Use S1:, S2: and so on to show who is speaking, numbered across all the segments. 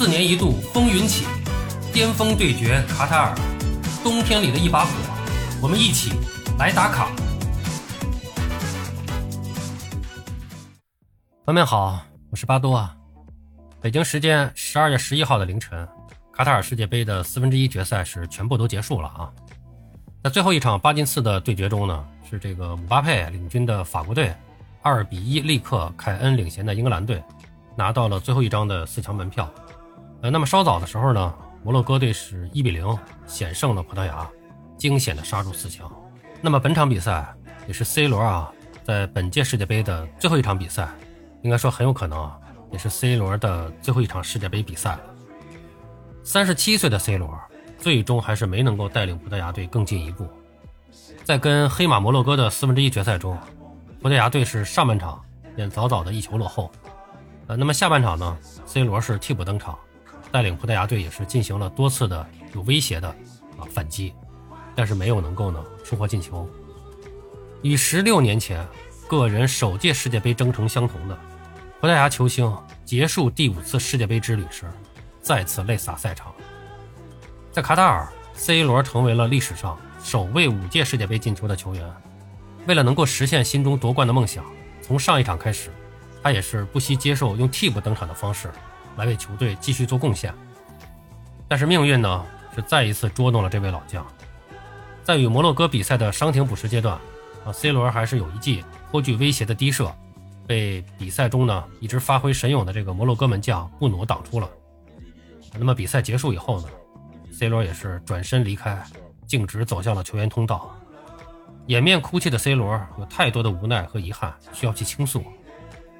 S1: 四年一度风云起，巅峰对决卡塔尔，冬天里的一把火，我们一起来打卡。朋友们好，我是巴多啊。北京时间十二月十一号的凌晨，卡塔尔世界杯的四分之一决赛是全部都结束了啊。在最后一场八进四的对决中呢，是这个姆巴佩领军的法国队，二比一力克凯恩领衔的英格兰队，拿到了最后一张的四强门票。呃，那么稍早的时候呢，摩洛哥队是一比零险胜了葡萄牙，惊险的杀入四强。那么本场比赛也是 C 罗啊，在本届世界杯的最后一场比赛，应该说很有可能啊，也是 C 罗的最后一场世界杯比赛了。三十七岁的 C 罗，最终还是没能够带领葡萄牙队更进一步。在跟黑马摩洛哥的四分之一决赛中，葡萄牙队是上半场便早早的一球落后。呃，那么下半场呢，C 罗是替补登场。带领葡萄牙队也是进行了多次的有威胁的啊反击，但是没有能够呢收获进球。与十六年前个人首届世界杯征程相同的，葡萄牙球星结束第五次世界杯之旅时，再次泪洒赛场。在卡塔尔，C 罗成为了历史上首位五届世界杯进球的球员。为了能够实现心中夺冠的梦想，从上一场开始，他也是不惜接受用替补登场的方式。来为球队继续做贡献，但是命运呢是再一次捉弄了这位老将。在与摩洛哥比赛的伤停补时阶段，啊，C 罗还是有一记颇具威胁的低射，被比赛中呢一直发挥神勇的这个摩洛哥门将布努挡出了。那么比赛结束以后呢，C 罗也是转身离开，径直走向了球员通道。掩面哭泣的 C 罗有太多的无奈和遗憾需要去倾诉，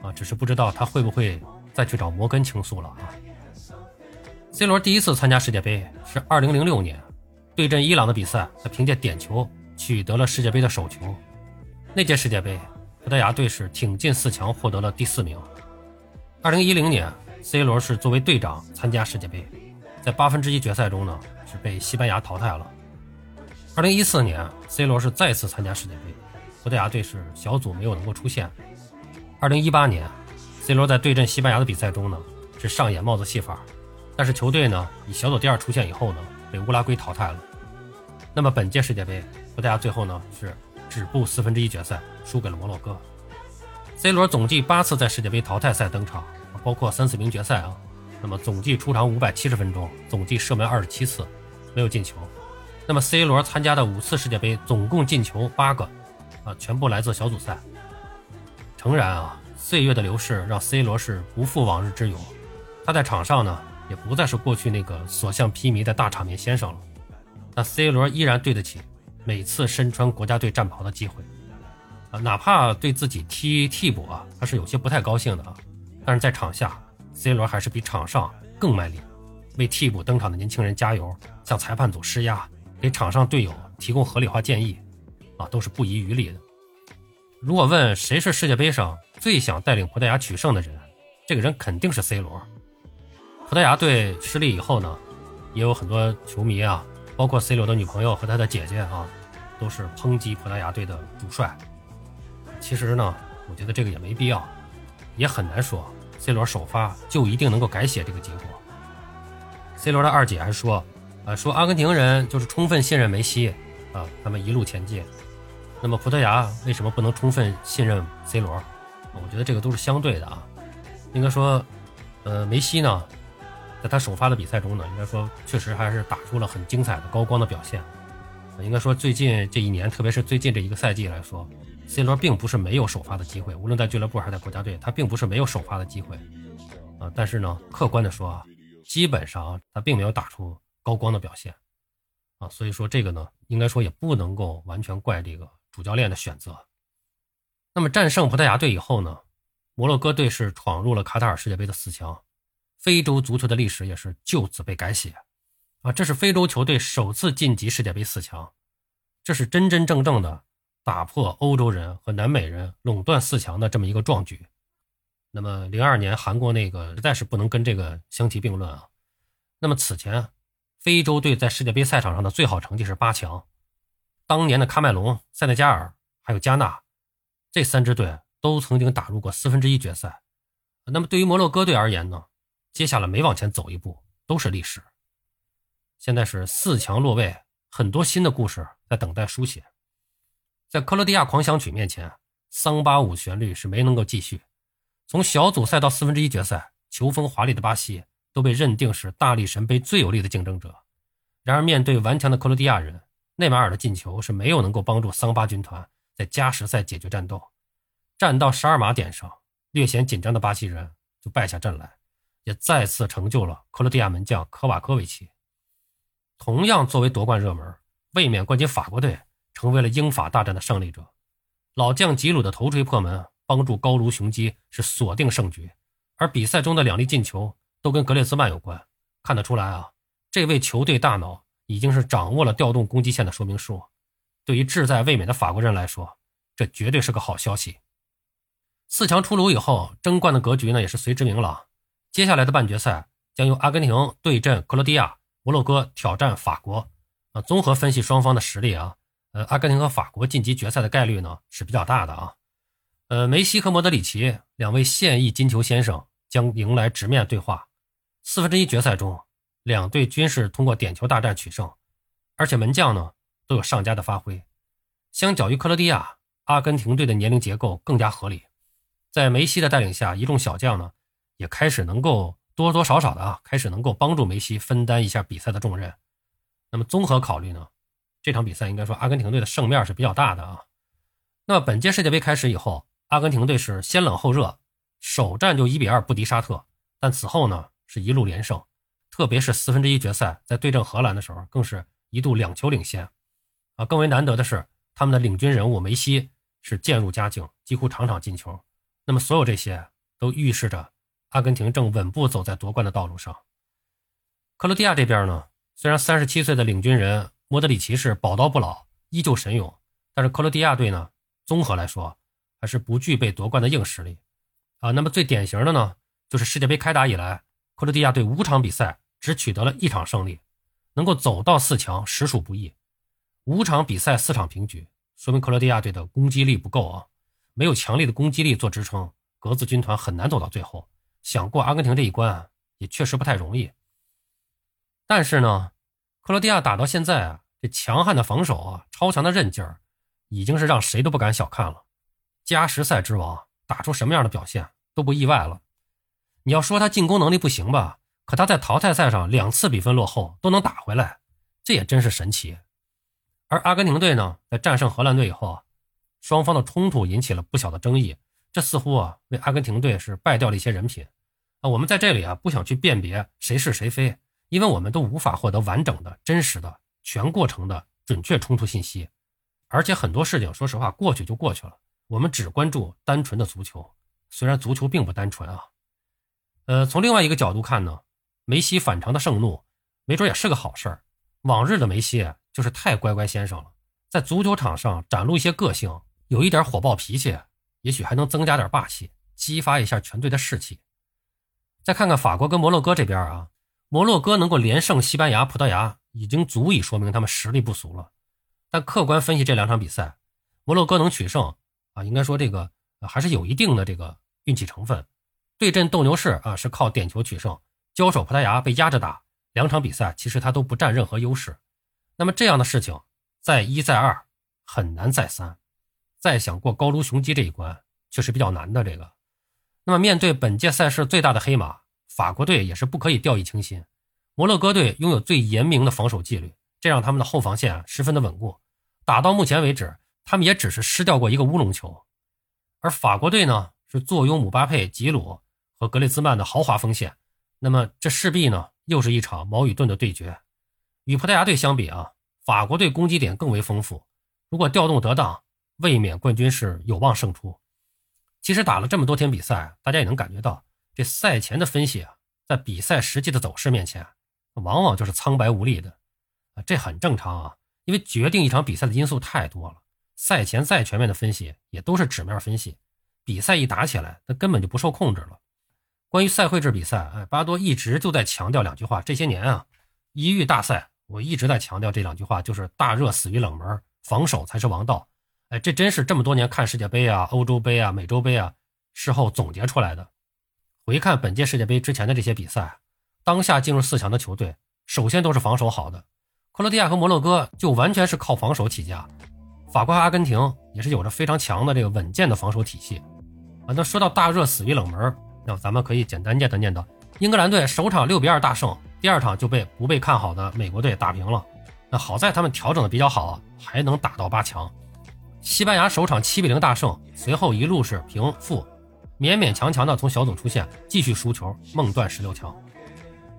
S1: 啊，只是不知道他会不会。再去找摩根倾诉了啊！C 罗第一次参加世界杯是2006年对阵伊朗的比赛，他凭借点球取得了世界杯的首球。那届世界杯，葡萄牙队是挺进四强，获得了第四名。2010年，C 罗是作为队长参加世界杯，在八分之一决赛中呢是被西班牙淘汰了。2014年，C 罗是再次参加世界杯，葡萄牙队是小组没有能够出线。2018年。C 罗在对阵西班牙的比赛中呢，是上演帽子戏法，但是球队呢以小组第二出线以后呢，被乌拉圭淘汰了。那么本届世界杯，葡萄牙最后呢是止步四分之一决赛，输给了摩洛哥。C 罗总计八次在世界杯淘汰赛登场，包括三四名决赛啊。那么总计出场五百七十分钟，总计射门二十七次，没有进球。那么 C 罗参加的五次世界杯，总共进球八个，啊，全部来自小组赛。诚然啊。岁月的流逝让 C 罗是不复往日之勇，他在场上呢也不再是过去那个所向披靡的大场面先生了。但 C 罗依然对得起每次身穿国家队战袍的机会，啊，哪怕对自己踢替补啊，他是有些不太高兴的啊。但是在场下，C 罗还是比场上更卖力，为替补登场的年轻人加油，向裁判组施压，给场上队友提供合理化建议，啊，都是不遗余力的。如果问谁是世界杯上最想带领葡萄牙取胜的人，这个人肯定是 C 罗。葡萄牙队失利以后呢，也有很多球迷啊，包括 C 罗的女朋友和他的姐姐啊，都是抨击葡萄牙队的主帅。其实呢，我觉得这个也没必要，也很难说 C 罗首发就一定能够改写这个结果。C 罗的二姐还说，啊，说阿根廷人就是充分信任梅西啊，他们一路前进。那么葡萄牙为什么不能充分信任 C 罗？我觉得这个都是相对的啊。应该说，呃，梅西呢，在他首发的比赛中呢，应该说确实还是打出了很精彩的高光的表现。应该说，最近这一年，特别是最近这一个赛季来说，C 罗并不是没有首发的机会，无论在俱乐部还是在国家队，他并不是没有首发的机会啊。但是呢，客观的说啊，基本上他并没有打出高光的表现啊。所以说这个呢，应该说也不能够完全怪这个。主教练的选择。那么战胜葡萄牙队以后呢？摩洛哥队是闯入了卡塔尔世界杯的四强，非洲足球的历史也是就此被改写。啊，这是非洲球队首次晋级世界杯四强，这是真真正正的打破欧洲人和南美人垄断四强的这么一个壮举。那么零二年韩国那个实在是不能跟这个相提并论啊。那么此前非洲队在世界杯赛场上的最好成绩是八强。当年的喀麦隆、塞内加尔还有加纳，这三支队都曾经打入过四分之一决赛。那么对于摩洛哥队而言呢，接下来每往前走一步都是历史。现在是四强落位，很多新的故事在等待书写。在克罗地亚狂想曲面前，桑巴舞旋律是没能够继续。从小组赛到四分之一决赛，球风华丽的巴西都被认定是大力神杯最有力的竞争者。然而，面对顽强的克罗地亚人，内马尔的进球是没有能够帮助桑巴军团在加时赛解决战斗。战到十二码点上，略显紧张的巴西人就败下阵来，也再次成就了克罗地亚门将科瓦科维奇。同样作为夺冠热门，卫冕冠军法国队。成为了英法大战的胜利者，老将吉鲁的头锤破门，帮助高卢雄鸡是锁定胜局。而比赛中的两粒进球都跟格列兹曼有关，看得出来啊，这位球队大脑已经是掌握了调动攻击线的说明书。对于志在卫冕的法国人来说，这绝对是个好消息。四强出炉以后，争冠的格局呢也是随之明朗。接下来的半决赛将由阿根廷对阵克罗地亚，摩洛哥挑战法国。啊，综合分析双方的实力啊。呃，阿根廷和法国晋级决赛的概率呢是比较大的啊。呃，梅西和莫德里奇两位现役金球先生将迎来直面对话。四分之一决赛中，两队均是通过点球大战取胜，而且门将呢都有上佳的发挥。相较于克罗地亚，阿根廷队的年龄结构更加合理。在梅西的带领下，一众小将呢也开始能够多多少少的啊，开始能够帮助梅西分担一下比赛的重任。那么综合考虑呢？这场比赛应该说，阿根廷队的胜面是比较大的啊。那么本届世界杯开始以后，阿根廷队是先冷后热，首战就一比二不敌沙特，但此后呢是一路连胜，特别是四分之一决赛在对阵荷兰的时候，更是一度两球领先。啊，更为难得的是，他们的领军人物梅西是渐入佳境，几乎场场进球。那么所有这些都预示着阿根廷正稳步走在夺冠的道路上。克罗地亚这边呢，虽然三十七岁的领军人。莫德里奇是宝刀不老，依旧神勇。但是克罗地亚队呢，综合来说还是不具备夺冠的硬实力啊。那么最典型的呢，就是世界杯开打以来，克罗地亚队五场比赛只取得了一场胜利，能够走到四强实属不易。五场比赛四场平局，说明克罗地亚队的攻击力不够啊，没有强力的攻击力做支撑，格子军团很难走到最后。想过阿根廷这一关也确实不太容易。但是呢。克罗地亚打到现在啊，这强悍的防守啊，超强的韧劲儿，已经是让谁都不敢小看了。加时赛之王打出什么样的表现都不意外了。你要说他进攻能力不行吧，可他在淘汰赛上两次比分落后都能打回来，这也真是神奇。而阿根廷队呢，在战胜荷兰队以后啊，双方的冲突引起了不小的争议，这似乎啊为阿根廷队是败掉了一些人品。啊，我们在这里啊不想去辨别谁是谁非。因为我们都无法获得完整的、真实的、全过程的准确冲突信息，而且很多事情，说实话，过去就过去了。我们只关注单纯的足球，虽然足球并不单纯啊。呃，从另外一个角度看呢，梅西反常的盛怒，没准也是个好事儿。往日的梅西就是太乖乖先生了，在足球场上展露一些个性，有一点火爆脾气，也许还能增加点霸气，激发一下全队的士气。再看看法国跟摩洛哥这边啊。摩洛哥能够连胜西班牙、葡萄牙，已经足以说明他们实力不俗了。但客观分析这两场比赛，摩洛哥能取胜啊，应该说这个还是有一定的这个运气成分。对阵斗牛士啊，是靠点球取胜；交手葡萄牙被压着打，两场比赛其实他都不占任何优势。那么这样的事情，再一再二很难再三，再想过高卢雄鸡这一关，却是比较难的。这个，那么面对本届赛事最大的黑马。法国队也是不可以掉以轻心，摩洛哥队拥有最严明的防守纪律，这让他们的后防线十分的稳固。打到目前为止，他们也只是失掉过一个乌龙球。而法国队呢，是坐拥姆巴佩、吉鲁和格列兹曼的豪华锋线，那么这势必呢又是一场矛与盾的对决。与葡萄牙队相比啊，法国队攻击点更为丰富，如果调动得当，卫冕冠军是有望胜出。其实打了这么多天比赛，大家也能感觉到。这赛前的分析啊，在比赛实际的走势面前，往往就是苍白无力的啊，这很正常啊，因为决定一场比赛的因素太多了。赛前再全面的分析，也都是纸面分析。比赛一打起来，那根本就不受控制了。关于赛会制比赛，哎，巴多一直就在强调两句话。这些年啊，一遇大赛，我一直在强调这两句话，就是大热死于冷门，防守才是王道。哎，这真是这么多年看世界杯啊、欧洲杯啊、美洲杯啊，事后总结出来的。回看本届世界杯之前的这些比赛，当下进入四强的球队，首先都是防守好的。克罗地亚和摩洛哥就完全是靠防守起家，法国和阿根廷也是有着非常强的这个稳健的防守体系。啊，那说到大热死于冷门，那咱们可以简单念叨念叨：英格兰队首场六比二大胜，第二场就被不被看好的美国队打平了。那好在他们调整的比较好，还能打到八强。西班牙首场七比零大胜，随后一路是平负。勉勉强强的从小组出线，继续输球，梦断十六强。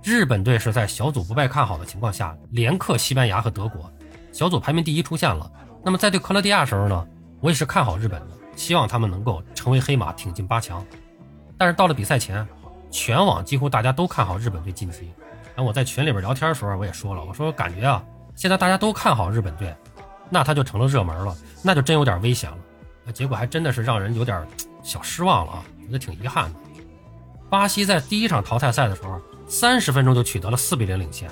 S1: 日本队是在小组不败看好的情况下，连克西班牙和德国，小组排名第一出现了。那么在对克罗地亚时候呢，我也是看好日本的，希望他们能够成为黑马，挺进八强。但是到了比赛前，全网几乎大家都看好日本队晋级。然后我在群里边聊天的时候，我也说了，我说感觉啊，现在大家都看好日本队，那他就成了热门了，那就真有点危险了。结果还真的是让人有点小失望了啊。觉得挺遗憾的。巴西在第一场淘汰赛的时候，三十分钟就取得了四比零领先，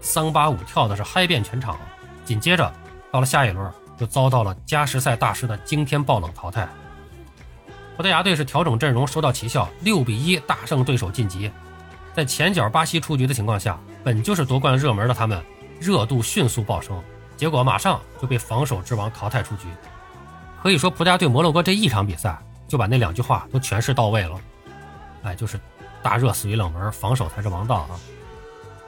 S1: 桑巴舞跳的是嗨遍全场。紧接着到了下一轮，就遭到了加时赛大师的惊天爆冷淘汰。葡萄牙队是调整阵容收到奇效，六比一大胜对手晋级。在前脚巴西出局的情况下，本就是夺冠热门的他们，热度迅速暴升，结果马上就被防守之王淘汰出局。可以说，葡萄牙对摩洛哥这一场比赛。就把那两句话都诠释到位了，哎，就是大热死于冷门，防守才是王道啊。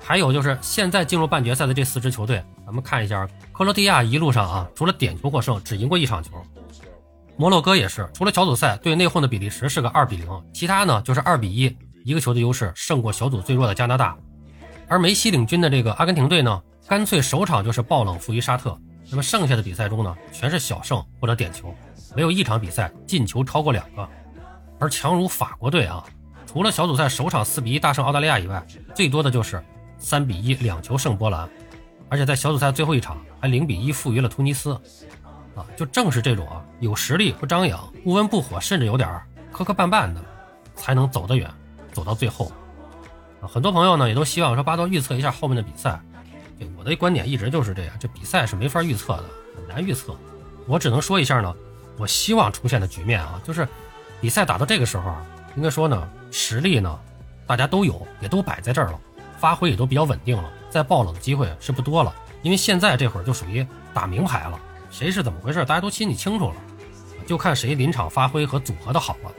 S1: 还有就是现在进入半决赛的这四支球队，咱们看一下，克罗地亚一路上啊，除了点球获胜，只赢过一场球；摩洛哥也是，除了小组赛对内讧的比利时是个二比零，其他呢就是二比一，一个球的优势胜过小组最弱的加拿大。而梅西领军的这个阿根廷队呢，干脆首场就是爆冷负于沙特，那么剩下的比赛中呢，全是小胜或者点球。没有一场比赛进球超过两个，而强如法国队啊，除了小组赛首场四比一大胜澳大利亚以外，最多的就是三比一两球胜波兰，而且在小组赛最后一场还零比一负于了突尼斯，啊，就正是这种啊有实力不张扬、不温不火，甚至有点磕磕绊绊的，才能走得远，走到最后。啊，很多朋友呢也都希望说巴多预测一下后面的比赛，对我的观点一直就是这样，这比赛是没法预测的，很难预测，我只能说一下呢。我希望出现的局面啊，就是比赛打到这个时候啊，应该说呢，实力呢，大家都有，也都摆在这儿了，发挥也都比较稳定了，再爆冷的机会是不多了。因为现在这会儿就属于打明牌了，谁是怎么回事，大家都心里清楚了，就看谁临场发挥和组合的好了。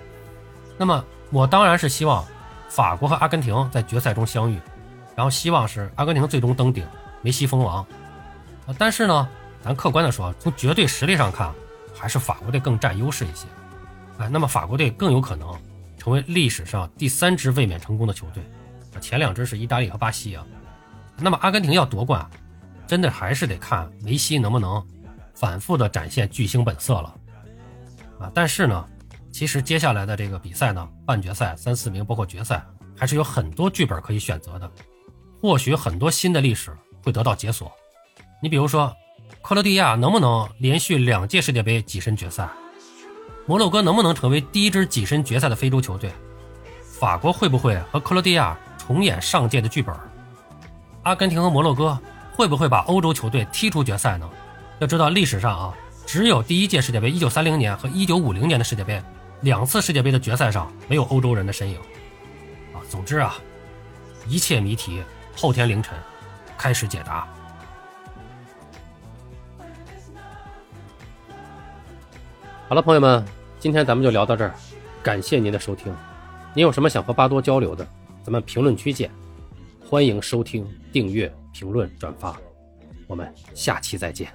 S1: 那么我当然是希望法国和阿根廷在决赛中相遇，然后希望是阿根廷最终登顶，梅西封王。啊，但是呢，咱客观的说，从绝对实力上看。还是法国队更占优势一些，哎，那么法国队更有可能成为历史上第三支卫冕成功的球队，啊，前两支是意大利和巴西啊。那么阿根廷要夺冠，真的还是得看梅西能不能反复的展现巨星本色了，啊，但是呢，其实接下来的这个比赛呢，半决赛、三四名，包括决赛，还是有很多剧本可以选择的，或许很多新的历史会得到解锁。你比如说。克罗地亚能不能连续两届世界杯跻身决赛？摩洛哥能不能成为第一支跻身决赛的非洲球队？法国会不会和克罗地亚重演上届的剧本？阿根廷和摩洛哥会不会把欧洲球队踢出决赛呢？要知道历史上啊，只有第一届世界杯1930年和1950年的世界杯两次世界杯的决赛上没有欧洲人的身影。啊，总之啊，一切谜题后天凌晨开始解答。好了，朋友们，今天咱们就聊到这儿，感谢您的收听。您有什么想和巴多交流的，咱们评论区见。欢迎收听、订阅、评论、转发，我们下期再见。